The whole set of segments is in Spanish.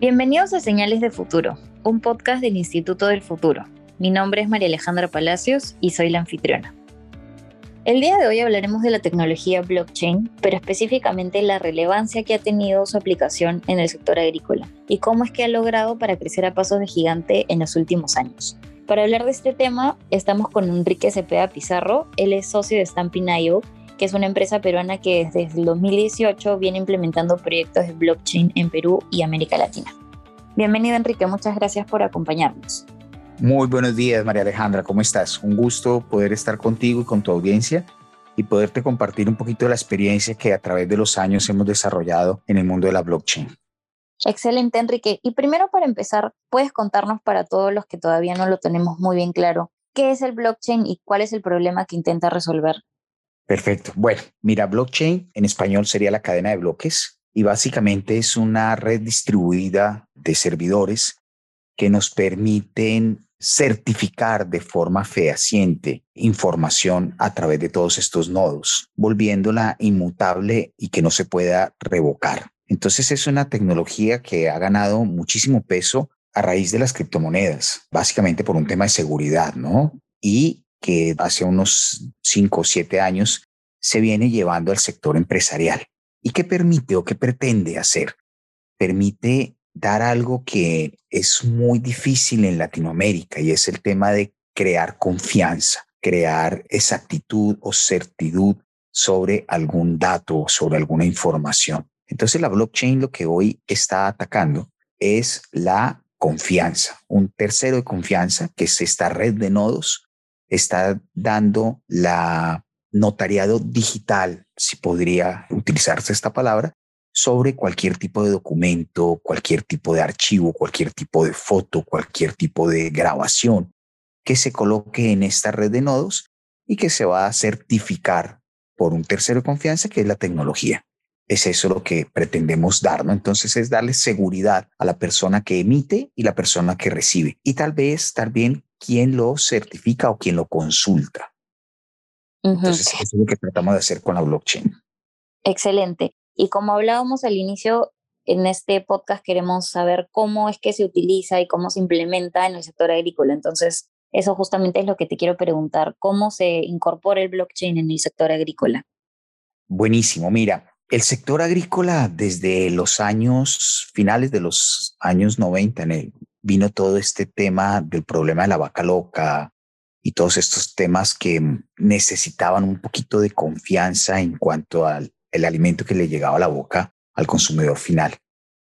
Bienvenidos a Señales de Futuro, un podcast del Instituto del Futuro. Mi nombre es María Alejandra Palacios y soy la anfitriona. El día de hoy hablaremos de la tecnología blockchain, pero específicamente la relevancia que ha tenido su aplicación en el sector agrícola y cómo es que ha logrado para crecer a pasos de gigante en los últimos años. Para hablar de este tema, estamos con Enrique Cepeda Pizarro, él es socio de Stampin.io, que es una empresa peruana que desde el 2018 viene implementando proyectos de blockchain en Perú y América Latina. Bienvenido Enrique, muchas gracias por acompañarnos. Muy buenos días María Alejandra, ¿cómo estás? Un gusto poder estar contigo y con tu audiencia y poderte compartir un poquito de la experiencia que a través de los años hemos desarrollado en el mundo de la blockchain. Excelente, Enrique. Y primero para empezar, ¿puedes contarnos para todos los que todavía no lo tenemos muy bien claro, qué es el blockchain y cuál es el problema que intenta resolver? Perfecto. Bueno, mira, blockchain en español sería la cadena de bloques y básicamente es una red distribuida de servidores que nos permiten certificar de forma fehaciente información a través de todos estos nodos, volviéndola inmutable y que no se pueda revocar. Entonces es una tecnología que ha ganado muchísimo peso a raíz de las criptomonedas, básicamente por un tema de seguridad, ¿no? Y que hace unos cinco o siete años se viene llevando al sector empresarial. ¿Y qué permite o qué pretende hacer? Permite dar algo que es muy difícil en Latinoamérica y es el tema de crear confianza, crear exactitud o certidumbre sobre algún dato, sobre alguna información. Entonces la blockchain lo que hoy está atacando es la confianza, un tercero de confianza, que es esta red de nodos está dando la notariado digital, si podría utilizarse esta palabra, sobre cualquier tipo de documento, cualquier tipo de archivo, cualquier tipo de foto, cualquier tipo de grabación que se coloque en esta red de nodos y que se va a certificar por un tercero de confianza que es la tecnología. Es eso lo que pretendemos dar, ¿no? Entonces es darle seguridad a la persona que emite y la persona que recibe. Y tal vez también quién lo certifica o quién lo consulta. Entonces, eso es lo que tratamos de hacer con la blockchain. Excelente. Y como hablábamos al inicio, en este podcast queremos saber cómo es que se utiliza y cómo se implementa en el sector agrícola. Entonces, eso justamente es lo que te quiero preguntar. ¿Cómo se incorpora el blockchain en el sector agrícola? Buenísimo. Mira, el sector agrícola desde los años finales de los años 90 en el vino todo este tema del problema de la vaca loca y todos estos temas que necesitaban un poquito de confianza en cuanto al el alimento que le llegaba a la boca al consumidor final.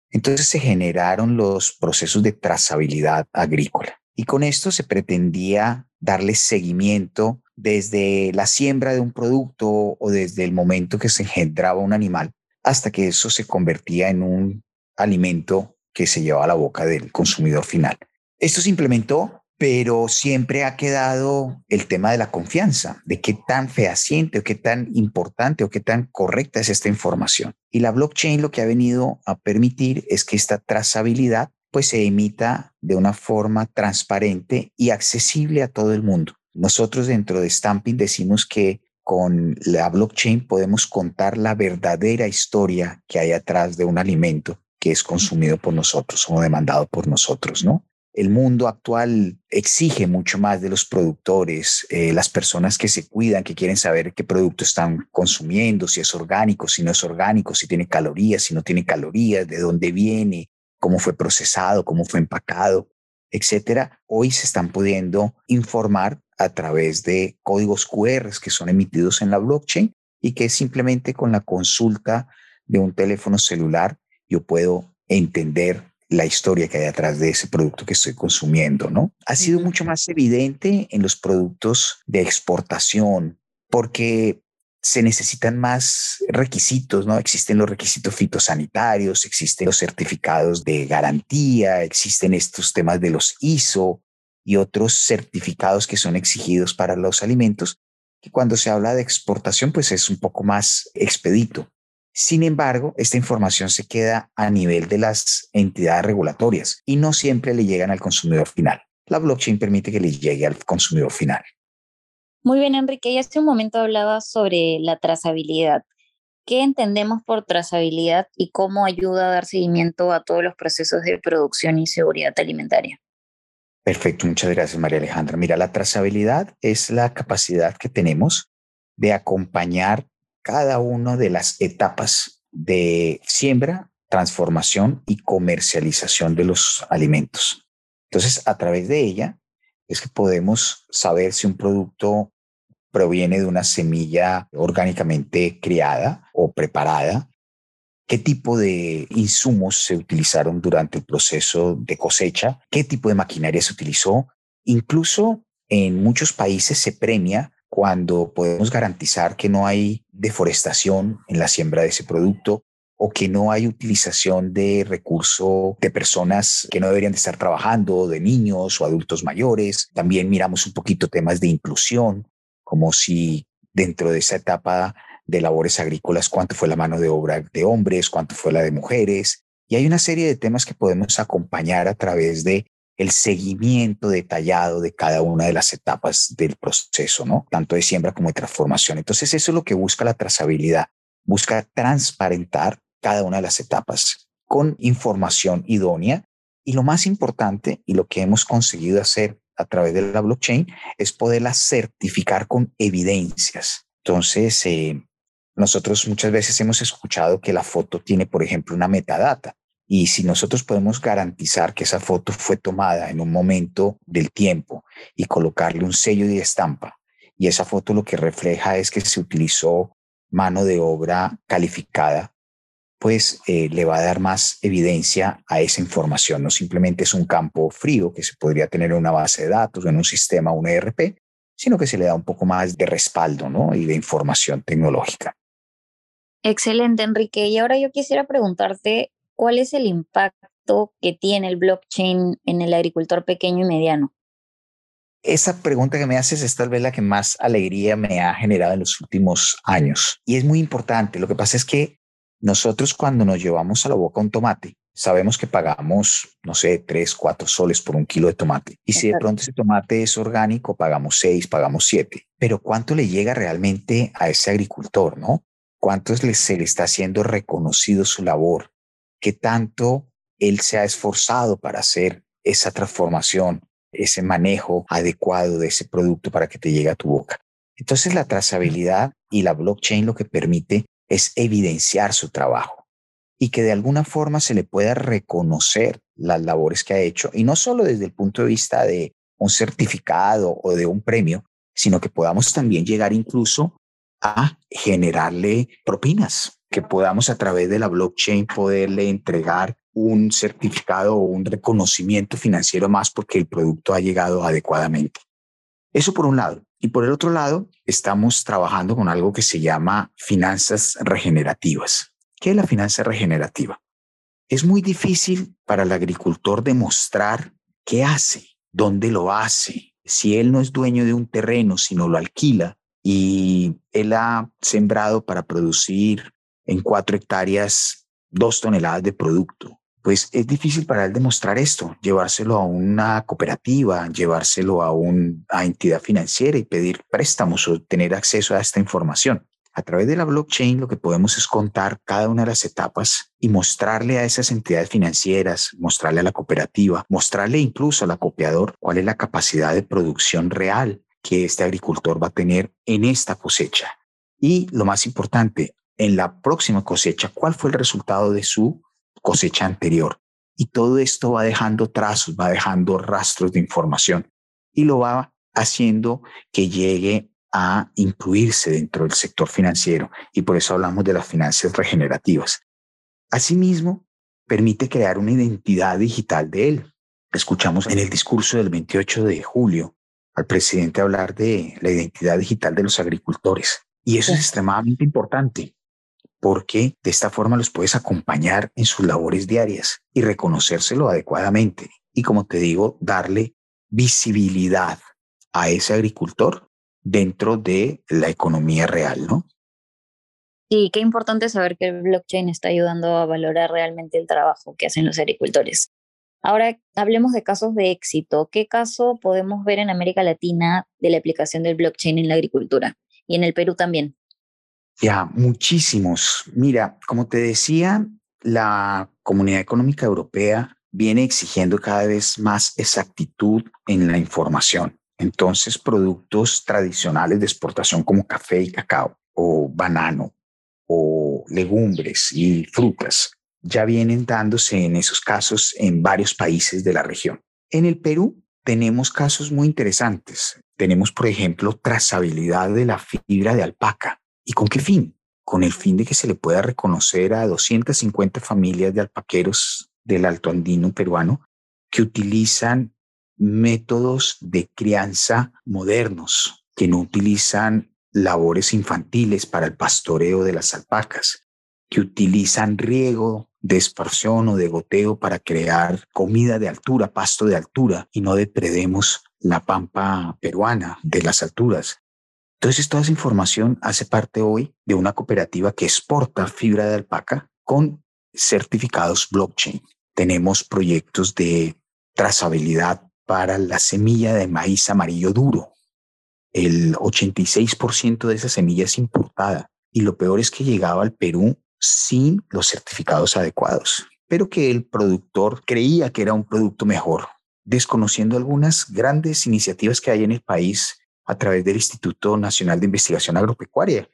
Entonces se generaron los procesos de trazabilidad agrícola y con esto se pretendía darle seguimiento desde la siembra de un producto o desde el momento que se engendraba un animal hasta que eso se convertía en un alimento que se lleva a la boca del consumidor final. Esto se implementó, pero siempre ha quedado el tema de la confianza, de qué tan fehaciente o qué tan importante o qué tan correcta es esta información. Y la blockchain lo que ha venido a permitir es que esta trazabilidad pues se emita de una forma transparente y accesible a todo el mundo. Nosotros dentro de Stamping decimos que con la blockchain podemos contar la verdadera historia que hay atrás de un alimento que es consumido por nosotros o demandado por nosotros, ¿no? El mundo actual exige mucho más de los productores, eh, las personas que se cuidan, que quieren saber qué producto están consumiendo, si es orgánico, si no es orgánico, si tiene calorías, si no tiene calorías, de dónde viene, cómo fue procesado, cómo fue empacado, etcétera. Hoy se están pudiendo informar a través de códigos QR que son emitidos en la blockchain y que simplemente con la consulta de un teléfono celular yo puedo entender la historia que hay detrás de ese producto que estoy consumiendo, ¿no? Ha sido mucho más evidente en los productos de exportación porque se necesitan más requisitos, ¿no? Existen los requisitos fitosanitarios, existen los certificados de garantía, existen estos temas de los ISO y otros certificados que son exigidos para los alimentos, que cuando se habla de exportación, pues es un poco más expedito. Sin embargo, esta información se queda a nivel de las entidades regulatorias y no siempre le llegan al consumidor final. La blockchain permite que le llegue al consumidor final. Muy bien, Enrique. Y hace un momento hablaba sobre la trazabilidad. ¿qué entendemos por trazabilidad y cómo ayuda a dar seguimiento a todos los procesos de producción y seguridad alimentaria? Perfecto, muchas gracias María Alejandra. Mira, la trazabilidad es la capacidad que tenemos de acompañar cada una de las etapas de siembra, transformación y comercialización de los alimentos. Entonces, a través de ella es que podemos saber si un producto proviene de una semilla orgánicamente criada o preparada, qué tipo de insumos se utilizaron durante el proceso de cosecha, qué tipo de maquinaria se utilizó. Incluso en muchos países se premia cuando podemos garantizar que no hay deforestación en la siembra de ese producto o que no hay utilización de recurso de personas que no deberían de estar trabajando, de niños o adultos mayores. También miramos un poquito temas de inclusión, como si dentro de esa etapa de labores agrícolas, cuánto fue la mano de obra de hombres, cuánto fue la de mujeres. Y hay una serie de temas que podemos acompañar a través de el seguimiento detallado de cada una de las etapas del proceso, ¿no? Tanto de siembra como de transformación. Entonces, eso es lo que busca la trazabilidad. Busca transparentar cada una de las etapas con información idónea. Y lo más importante, y lo que hemos conseguido hacer a través de la blockchain, es poderla certificar con evidencias. Entonces, eh, nosotros muchas veces hemos escuchado que la foto tiene, por ejemplo, una metadata. Y si nosotros podemos garantizar que esa foto fue tomada en un momento del tiempo y colocarle un sello de estampa, y esa foto lo que refleja es que se utilizó mano de obra calificada, pues eh, le va a dar más evidencia a esa información. No simplemente es un campo frío que se podría tener en una base de datos o en un sistema, un ERP, sino que se le da un poco más de respaldo ¿no? y de información tecnológica. Excelente, Enrique. Y ahora yo quisiera preguntarte ¿cuál es el impacto que tiene el blockchain en el agricultor pequeño y mediano? Esa pregunta que me haces es tal vez la que más alegría me ha generado en los últimos años. Y es muy importante. Lo que pasa es que nosotros cuando nos llevamos a la boca un tomate, sabemos que pagamos, no sé, tres, cuatro soles por un kilo de tomate. Y si de pronto ese tomate es orgánico, pagamos seis, pagamos siete. Pero ¿cuánto le llega realmente a ese agricultor, no? ¿Cuánto se le está haciendo reconocido su labor? Qué tanto él se ha esforzado para hacer esa transformación, ese manejo adecuado de ese producto para que te llegue a tu boca. Entonces la trazabilidad y la blockchain lo que permite es evidenciar su trabajo y que de alguna forma se le pueda reconocer las labores que ha hecho y no solo desde el punto de vista de un certificado o de un premio, sino que podamos también llegar incluso a generarle propinas, que podamos a través de la blockchain poderle entregar un certificado o un reconocimiento financiero más porque el producto ha llegado adecuadamente. Eso por un lado. Y por el otro lado, estamos trabajando con algo que se llama finanzas regenerativas. ¿Qué es la finanza regenerativa? Es muy difícil para el agricultor demostrar qué hace, dónde lo hace. Si él no es dueño de un terreno, sino lo alquila y él ha sembrado para producir en cuatro hectáreas dos toneladas de producto. Pues es difícil para él demostrar esto, llevárselo a una cooperativa, llevárselo a una entidad financiera y pedir préstamos o tener acceso a esta información. A través de la blockchain lo que podemos es contar cada una de las etapas y mostrarle a esas entidades financieras, mostrarle a la cooperativa, mostrarle incluso al acopiador cuál es la capacidad de producción real que este agricultor va a tener en esta cosecha. Y lo más importante, en la próxima cosecha cuál fue el resultado de su cosecha anterior. Y todo esto va dejando trazos, va dejando rastros de información y lo va haciendo que llegue a incluirse dentro del sector financiero. Y por eso hablamos de las finanzas regenerativas. Asimismo, permite crear una identidad digital de él. Escuchamos en el discurso del 28 de julio al presidente hablar de la identidad digital de los agricultores. Y eso es extremadamente importante porque de esta forma los puedes acompañar en sus labores diarias y reconocérselo adecuadamente. Y como te digo, darle visibilidad a ese agricultor dentro de la economía real, ¿no? Sí, qué importante saber que el blockchain está ayudando a valorar realmente el trabajo que hacen los agricultores. Ahora hablemos de casos de éxito. ¿Qué caso podemos ver en América Latina de la aplicación del blockchain en la agricultura y en el Perú también? Ya, muchísimos. Mira, como te decía, la Comunidad Económica Europea viene exigiendo cada vez más exactitud en la información. Entonces, productos tradicionales de exportación como café y cacao o banano o legumbres y frutas ya vienen dándose en esos casos en varios países de la región. En el Perú tenemos casos muy interesantes. Tenemos, por ejemplo, trazabilidad de la fibra de alpaca. ¿Y con qué fin? Con el fin de que se le pueda reconocer a 250 familias de alpaqueros del Alto Andino peruano que utilizan métodos de crianza modernos, que no utilizan labores infantiles para el pastoreo de las alpacas, que utilizan riego de esparción o de goteo para crear comida de altura, pasto de altura, y no depredemos la pampa peruana de las alturas. Entonces, toda esa información hace parte hoy de una cooperativa que exporta fibra de alpaca con certificados blockchain. Tenemos proyectos de trazabilidad para la semilla de maíz amarillo duro. El 86% de esa semilla es importada y lo peor es que llegaba al Perú sin los certificados adecuados, pero que el productor creía que era un producto mejor, desconociendo algunas grandes iniciativas que hay en el país a través del Instituto Nacional de Investigación Agropecuaria,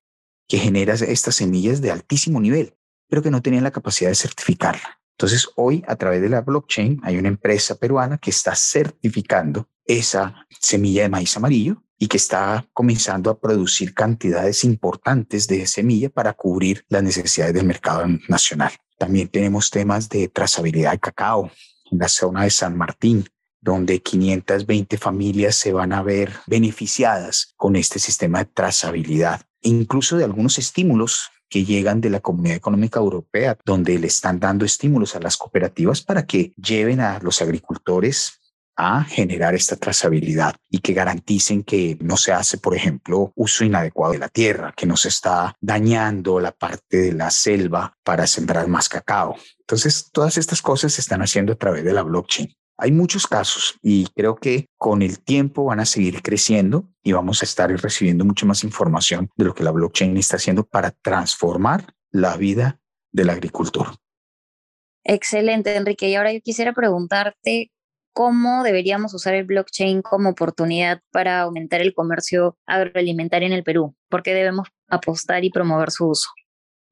que genera estas semillas de altísimo nivel, pero que no tenían la capacidad de certificarla. Entonces, hoy a través de la blockchain hay una empresa peruana que está certificando esa semilla de maíz amarillo y que está comenzando a producir cantidades importantes de semilla para cubrir las necesidades del mercado nacional. También tenemos temas de trazabilidad de cacao en la zona de San Martín, donde 520 familias se van a ver beneficiadas con este sistema de trazabilidad, incluso de algunos estímulos que llegan de la Comunidad Económica Europea, donde le están dando estímulos a las cooperativas para que lleven a los agricultores a generar esta trazabilidad y que garanticen que no se hace, por ejemplo, uso inadecuado de la tierra, que no se está dañando la parte de la selva para sembrar más cacao. Entonces, todas estas cosas se están haciendo a través de la blockchain. Hay muchos casos y creo que con el tiempo van a seguir creciendo y vamos a estar recibiendo mucha más información de lo que la blockchain está haciendo para transformar la vida del agricultor. Excelente, Enrique. Y ahora yo quisiera preguntarte cómo deberíamos usar el blockchain como oportunidad para aumentar el comercio agroalimentario en el Perú. ¿Por qué debemos apostar y promover su uso?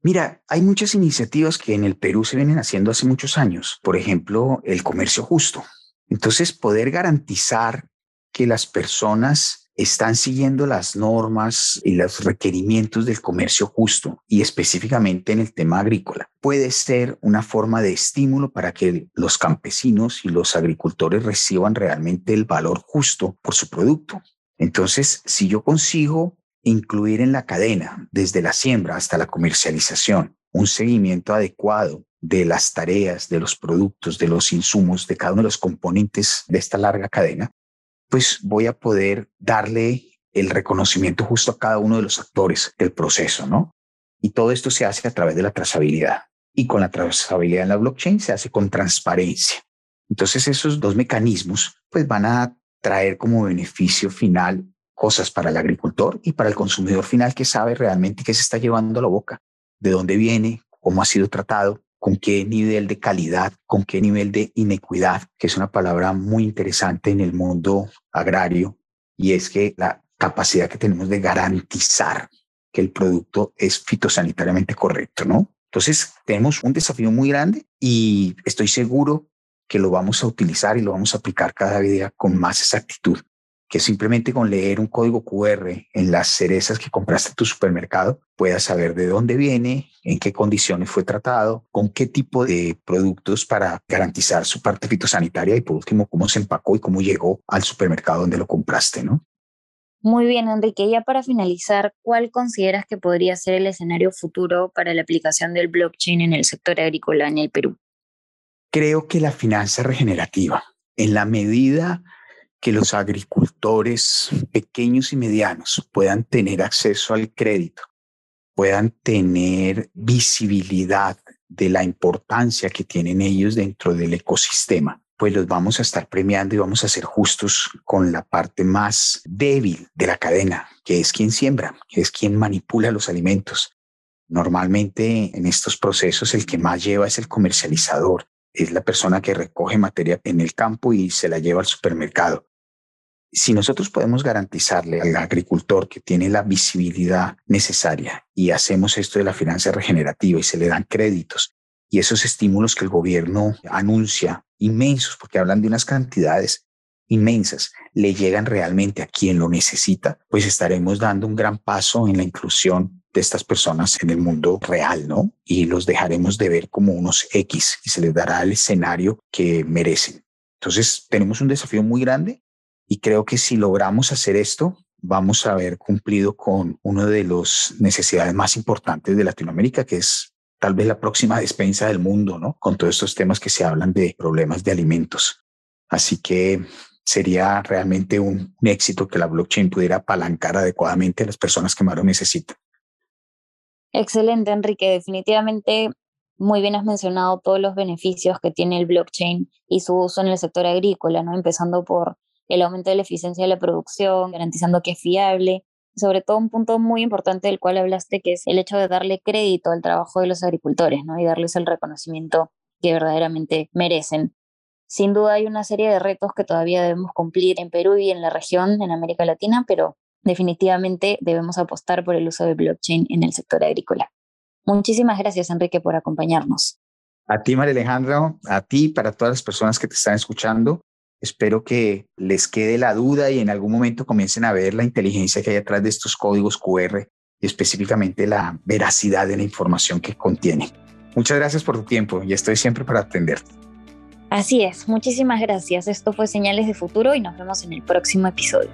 Mira, hay muchas iniciativas que en el Perú se vienen haciendo hace muchos años. Por ejemplo, el comercio justo. Entonces, poder garantizar que las personas están siguiendo las normas y los requerimientos del comercio justo y específicamente en el tema agrícola puede ser una forma de estímulo para que los campesinos y los agricultores reciban realmente el valor justo por su producto. Entonces, si yo consigo incluir en la cadena, desde la siembra hasta la comercialización, un seguimiento adecuado de las tareas, de los productos, de los insumos, de cada uno de los componentes de esta larga cadena, pues voy a poder darle el reconocimiento justo a cada uno de los actores del proceso, ¿no? Y todo esto se hace a través de la trazabilidad. Y con la trazabilidad en la blockchain se hace con transparencia. Entonces esos dos mecanismos pues van a traer como beneficio final cosas para el agricultor y para el consumidor final que sabe realmente qué se está llevando a la boca, de dónde viene, cómo ha sido tratado, con qué nivel de calidad, con qué nivel de inequidad, que es una palabra muy interesante en el mundo agrario, y es que la capacidad que tenemos de garantizar que el producto es fitosanitariamente correcto, ¿no? Entonces, tenemos un desafío muy grande y estoy seguro que lo vamos a utilizar y lo vamos a aplicar cada día con más exactitud que simplemente con leer un código QR en las cerezas que compraste en tu supermercado puedas saber de dónde viene, en qué condiciones fue tratado, con qué tipo de productos para garantizar su parte fitosanitaria y por último cómo se empacó y cómo llegó al supermercado donde lo compraste, ¿no? Muy bien, Enrique. Ya para finalizar, ¿cuál consideras que podría ser el escenario futuro para la aplicación del blockchain en el sector agrícola en el Perú? Creo que la finanza regenerativa, en la medida que los agricultores pequeños y medianos puedan tener acceso al crédito, puedan tener visibilidad de la importancia que tienen ellos dentro del ecosistema, pues los vamos a estar premiando y vamos a ser justos con la parte más débil de la cadena, que es quien siembra, que es quien manipula los alimentos, Normalmente en estos procesos el que más lleva es el comercializador, es la persona que recoge materia en el campo y se la lleva al supermercado. Si nosotros podemos garantizarle al agricultor que tiene la visibilidad necesaria y hacemos esto de la finanza regenerativa y se le dan créditos y esos estímulos que el gobierno anuncia, inmensos, porque hablan de unas cantidades inmensas, le llegan realmente a quien lo necesita, pues estaremos dando un gran paso en la inclusión de estas personas en el mundo real, ¿no? Y los dejaremos de ver como unos X y se les dará el escenario que merecen. Entonces, tenemos un desafío muy grande y creo que si logramos hacer esto, vamos a haber cumplido con una de las necesidades más importantes de Latinoamérica, que es tal vez la próxima despensa del mundo, ¿no? Con todos estos temas que se hablan de problemas de alimentos. Así que sería realmente un, un éxito que la blockchain pudiera apalancar adecuadamente a las personas que más lo necesitan. Excelente, Enrique. Definitivamente, muy bien has mencionado todos los beneficios que tiene el blockchain y su uso en el sector agrícola, ¿no? Empezando por el aumento de la eficiencia de la producción, garantizando que es fiable. Sobre todo un punto muy importante del cual hablaste, que es el hecho de darle crédito al trabajo de los agricultores, ¿no? Y darles el reconocimiento que verdaderamente merecen. Sin duda hay una serie de retos que todavía debemos cumplir en Perú y en la región, en América Latina, pero definitivamente debemos apostar por el uso de blockchain en el sector agrícola. Muchísimas gracias, Enrique, por acompañarnos. A ti, María Alejandra, a ti, para todas las personas que te están escuchando. Espero que les quede la duda y en algún momento comiencen a ver la inteligencia que hay detrás de estos códigos QR y específicamente la veracidad de la información que contiene. Muchas gracias por tu tiempo y estoy siempre para atenderte. Así es, muchísimas gracias. Esto fue Señales de Futuro y nos vemos en el próximo episodio.